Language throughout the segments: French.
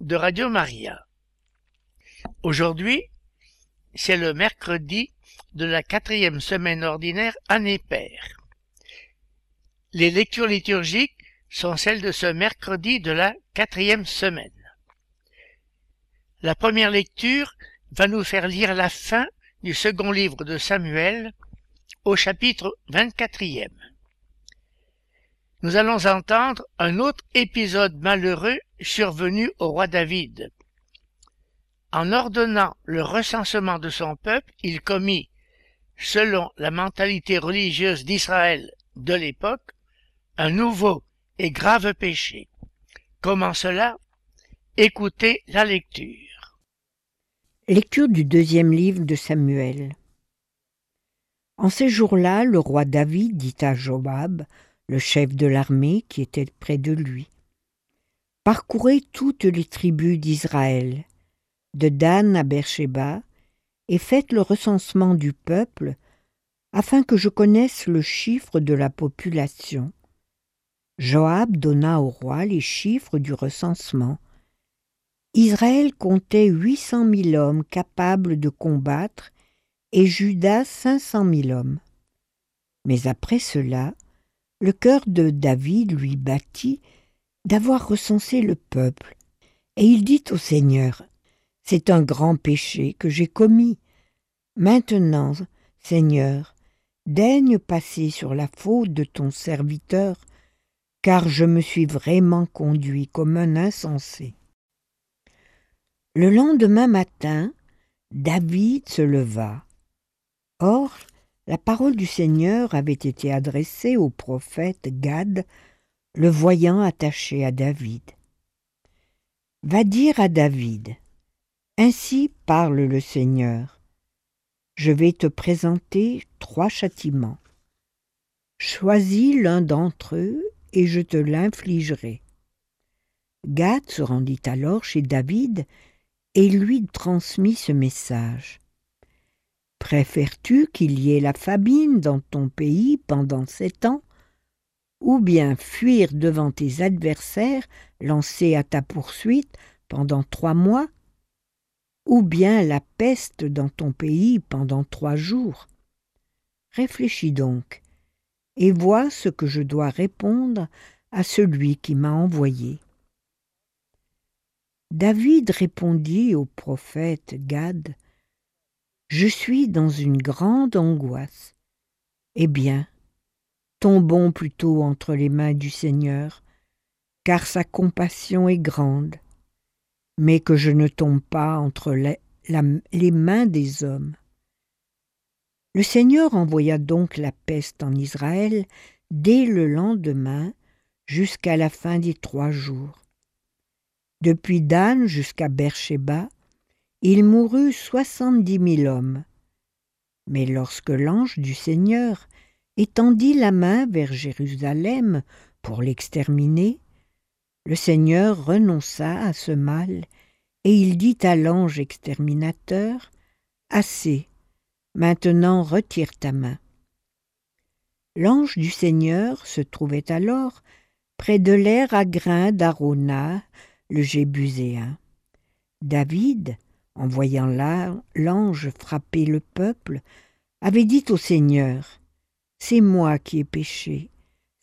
de Radio Maria. Aujourd'hui, c'est le mercredi de la quatrième semaine ordinaire année paire. Les lectures liturgiques sont celles de ce mercredi de la quatrième semaine. La première lecture va nous faire lire la fin du second livre de Samuel au chapitre 24e nous allons entendre un autre épisode malheureux survenu au roi David. En ordonnant le recensement de son peuple, il commit, selon la mentalité religieuse d'Israël de l'époque, un nouveau et grave péché. Comment cela? Écoutez la lecture. Lecture du deuxième livre de Samuel. En ces jours-là, le roi David dit à Jobab, le chef de l'armée qui était près de lui. Parcourez toutes les tribus d'Israël, de Dan à Beersheba, et faites le recensement du peuple, afin que je connaisse le chiffre de la population. Joab donna au roi les chiffres du recensement. Israël comptait huit cent mille hommes capables de combattre, et Judas cinq cent mille hommes. Mais après cela, le cœur de David lui battit d'avoir recensé le peuple, et il dit au Seigneur, C'est un grand péché que j'ai commis. Maintenant, Seigneur, daigne passer sur la faute de ton serviteur, car je me suis vraiment conduit comme un insensé. Le lendemain matin, David se leva. Or, la parole du Seigneur avait été adressée au prophète Gad, le voyant attaché à David. Va dire à David, Ainsi parle le Seigneur. Je vais te présenter trois châtiments. Choisis l'un d'entre eux et je te l'infligerai. Gad se rendit alors chez David et lui transmit ce message. Préfères-tu qu'il y ait la famine dans ton pays pendant sept ans ou bien fuir devant tes adversaires lancés à ta poursuite pendant trois mois ou bien la peste dans ton pays pendant trois jours? Réfléchis donc et vois ce que je dois répondre à celui qui m'a envoyé. David répondit au prophète Gad je suis dans une grande angoisse. Eh bien, tombons plutôt entre les mains du Seigneur, car sa compassion est grande, mais que je ne tombe pas entre les, mains des hommes. Le Seigneur envoya donc la peste en Israël dès le lendemain jusqu'à la fin des trois jours. Depuis Dan jusqu'à Beersheba, il mourut soixante-dix mille hommes. Mais lorsque l'ange du Seigneur étendit la main vers Jérusalem pour l'exterminer, le Seigneur renonça à ce mal, et il dit à l'ange exterminateur Assez, maintenant retire ta main. L'ange du Seigneur se trouvait alors près de l'air à grains d'Arona, le Jébuséen. David, en voyant l'ange frapper le peuple, avait dit au Seigneur C'est moi qui ai péché,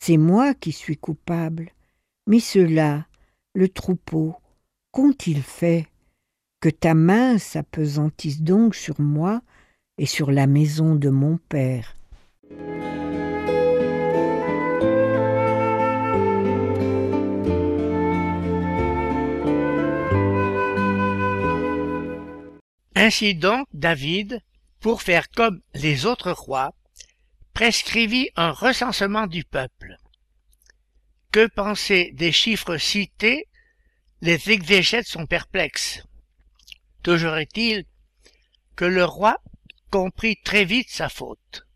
c'est moi qui suis coupable, mais cela, le troupeau, qu'ont-ils fait? Que ta main s'apesantisse donc sur moi et sur la maison de mon Père. Ainsi donc David, pour faire comme les autres rois, prescrivit un recensement du peuple. Que penser des chiffres cités? Les exégètes sont perplexes. Toujours est-il que le roi comprit très vite sa faute.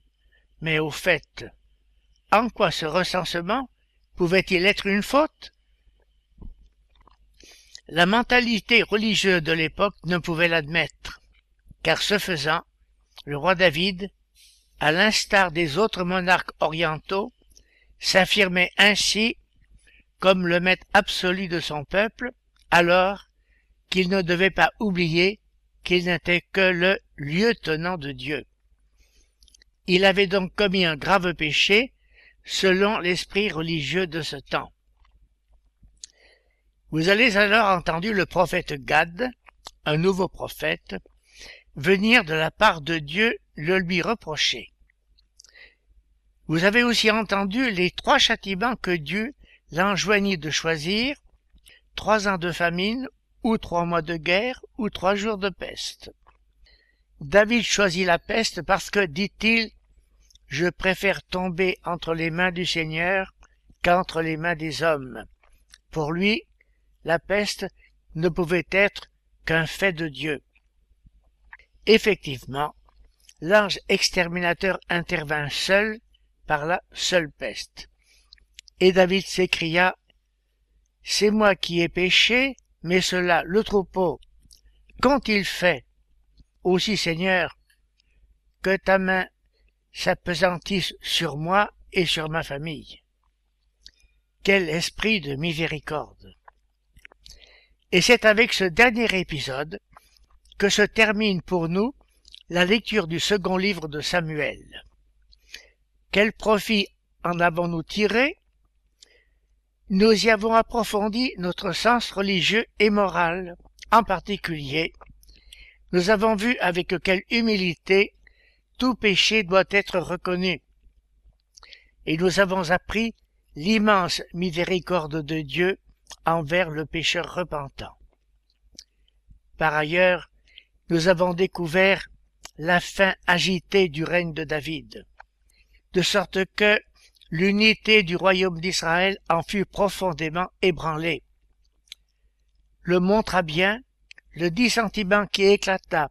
Mais au fait, en quoi ce recensement pouvait-il être une faute? La mentalité religieuse de l'époque ne pouvait l'admettre, car ce faisant, le roi David, à l'instar des autres monarques orientaux, s'affirmait ainsi comme le maître absolu de son peuple, alors qu'il ne devait pas oublier qu'il n'était que le lieutenant de Dieu. Il avait donc commis un grave péché selon l'esprit religieux de ce temps. Vous allez alors entendu le prophète Gad, un nouveau prophète, venir de la part de Dieu le lui reprocher. Vous avez aussi entendu les trois châtiments que Dieu l'enjoignit de choisir, trois ans de famine, ou trois mois de guerre, ou trois jours de peste. David choisit la peste parce que, dit-il, je préfère tomber entre les mains du Seigneur qu'entre les mains des hommes. Pour lui, la peste ne pouvait être qu'un fait de Dieu. Effectivement, l'ange exterminateur intervint seul par la seule peste. Et David s'écria, C'est moi qui ai péché, mais cela, le troupeau, qu'ont-ils fait Aussi, Seigneur, que ta main s'apesantisse sur moi et sur ma famille. Quel esprit de miséricorde Et c'est avec ce dernier épisode que se termine pour nous la lecture du second livre de Samuel. Quel profit en avons-nous tiré? Nous y avons approfondi notre sens religieux et moral. En particulier, nous avons vu avec quelle humilité tout péché doit être reconnu. Et nous avons appris l'immense miséricorde de Dieu envers le pécheur repentant. Par ailleurs, nous avons découvert la fin agitée du règne de David, de sorte que l'unité du royaume d'Israël en fut profondément ébranlée. Le montra bien le dissentiment qui éclata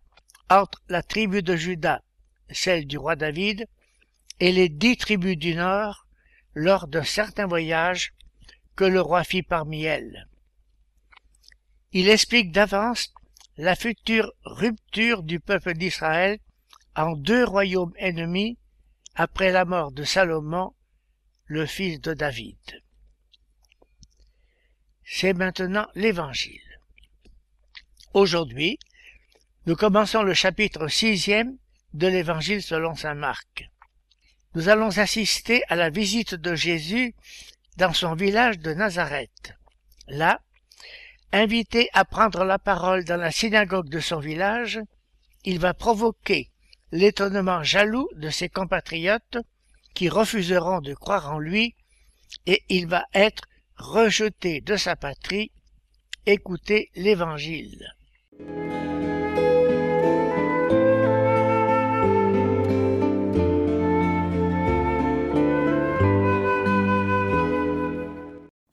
entre la tribu de Juda, celle du roi David, et les dix tribus du nord lors d'un certain voyage que le roi fit parmi elles. Il explique d'avance la future rupture du peuple d'Israël en deux royaumes ennemis après la mort de Salomon, le fils de David. C'est maintenant l'Évangile. Aujourd'hui, nous commençons le chapitre sixième de l'Évangile selon saint Marc. Nous allons assister à la visite de Jésus dans son village de Nazareth. Là, invité à prendre la parole dans la synagogue de son village, il va provoquer l'étonnement jaloux de ses compatriotes qui refuseront de croire en lui et il va être rejeté de sa patrie. Écoutez l'Évangile.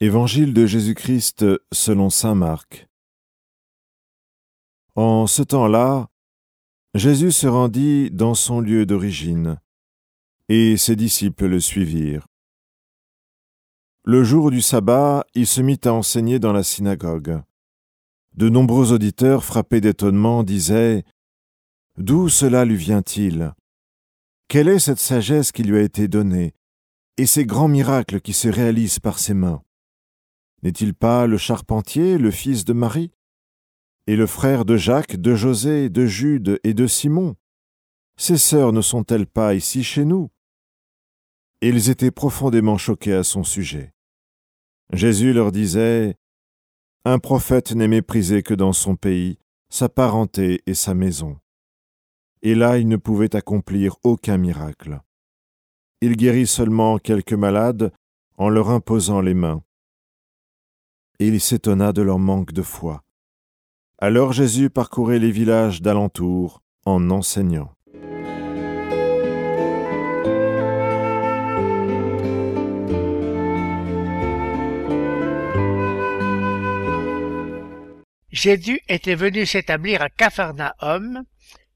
Évangile de Jésus-Christ selon Saint Marc. En ce temps-là, Jésus se rendit dans son lieu d'origine, et ses disciples le suivirent. Le jour du sabbat, il se mit à enseigner dans la synagogue. De nombreux auditeurs, frappés d'étonnement, disaient D'où cela lui vient-il? Quelle est cette sagesse qui lui a été donnée et ces grands miracles qui se réalisent par ses mains? N'est-il pas le charpentier, le fils de Marie? Et le frère de Jacques, de José, de Jude et de Simon? Ses sœurs ne sont-elles pas ici chez nous? Et ils étaient profondément choqués à son sujet. Jésus leur disait Un prophète n'est méprisé que dans son pays, sa parenté et sa maison. Et là il ne pouvait accomplir aucun miracle. Il guérit seulement quelques malades en leur imposant les mains il s'étonna de leur manque de foi. Alors Jésus parcourait les villages d'alentour en enseignant. Jésus était venu s'établir à Capharnaüm,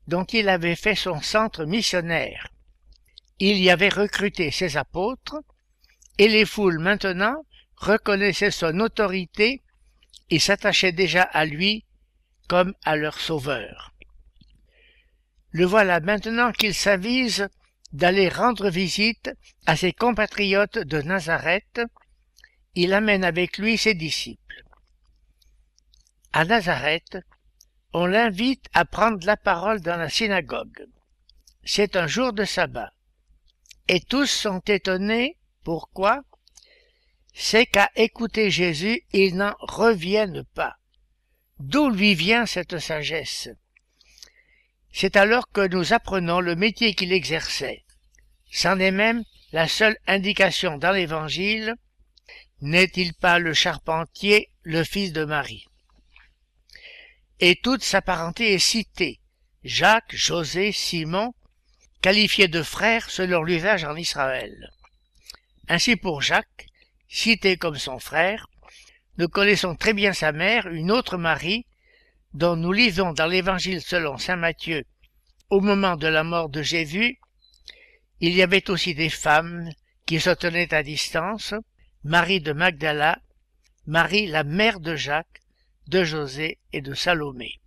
dont il avait fait son centre missionnaire. Il y avait recruté ses apôtres, et les foules maintenant reconnaissaient son autorité et s'attachaient déjà à lui comme à leur sauveur. Le voilà maintenant qu'il s'avise d'aller rendre visite à ses compatriotes de Nazareth. Il amène avec lui ses disciples. À Nazareth, on l'invite à prendre la parole dans la synagogue. C'est un jour de sabbat. Et tous sont étonnés. Pourquoi? C'est qu'à écouter Jésus, ils n'en reviennent pas. D'où lui vient cette sagesse? C'est alors que nous apprenons le métier qu'il exerçait. C'en est même la seule indication dans l'Évangile. N'est-il pas le charpentier, le fils de Marie? Et toute sa parenté est citée. Jacques, José, Simon, qualifiés de frères selon l'usage en Israël. Ainsi pour Jacques, cité comme son frère, nous connaissons très bien sa mère, une autre Marie, dont nous lisons dans l'Évangile selon saint Matthieu, au moment de la mort de Jésus, il y avait aussi des femmes qui se tenaient à distance, Marie de Magdala, Marie la mère de Jacques, de José et de Salomé.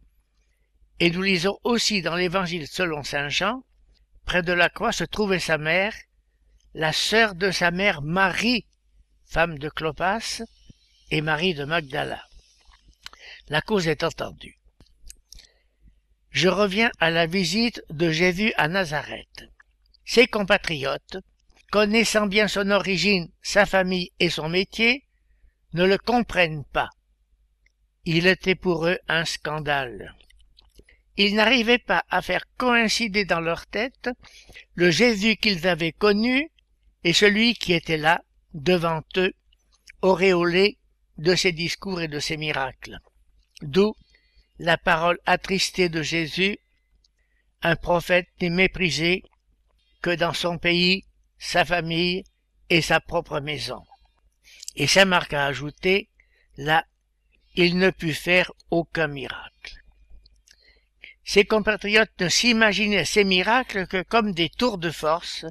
Et nous lisons aussi dans l'Évangile selon saint Jean, près de la croix se trouvait sa mère, la sœur de sa mère Marie, femme de Clopas, et Marie de Magdala. La cause est entendue. Je reviens à la visite de Jésus à Nazareth. Ses compatriotes, connaissant bien son origine, sa famille et son métier, ne le comprennent pas. Il était pour eux un scandale. Ils n'arrivaient pas à faire coïncider dans leur tête le Jésus qu'ils avaient connu et celui qui était là, devant eux, auréolé de ses discours et de ses miracles. D'où la parole attristée de Jésus, un prophète n'est méprisé que dans son pays, sa famille et sa propre maison. Et Saint Marc a ajouté, là, il ne put faire aucun miracle. Ses compatriotes ne s'imaginaient ces miracles que comme des tours de force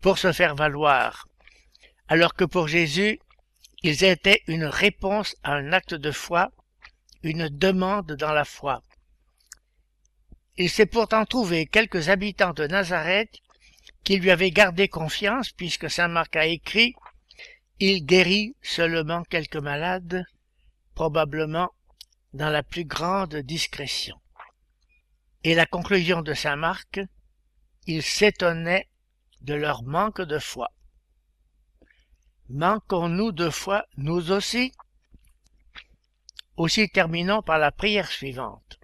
pour se faire valoir, alors que pour Jésus, ils étaient une réponse à un acte de foi, une demande dans la foi. Il s'est pourtant trouvé quelques habitants de Nazareth qui lui avaient gardé confiance, puisque saint Marc a écrit Il guérit seulement quelques malades, probablement dans la plus grande discrétion. Et la conclusion de saint Marc Il s'étonnait de leur manque de foi. Manquons-nous de foi, nous aussi? Aussi terminons par la prière suivante.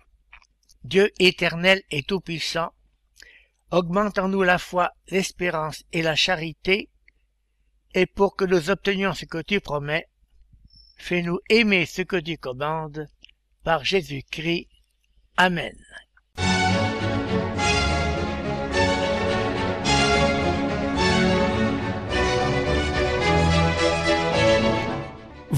Dieu éternel et tout-puissant, augmente en nous la foi, l'espérance et la charité, et pour que nous obtenions ce que tu promets, fais-nous aimer ce que tu commandes, par Jésus-Christ. Amen.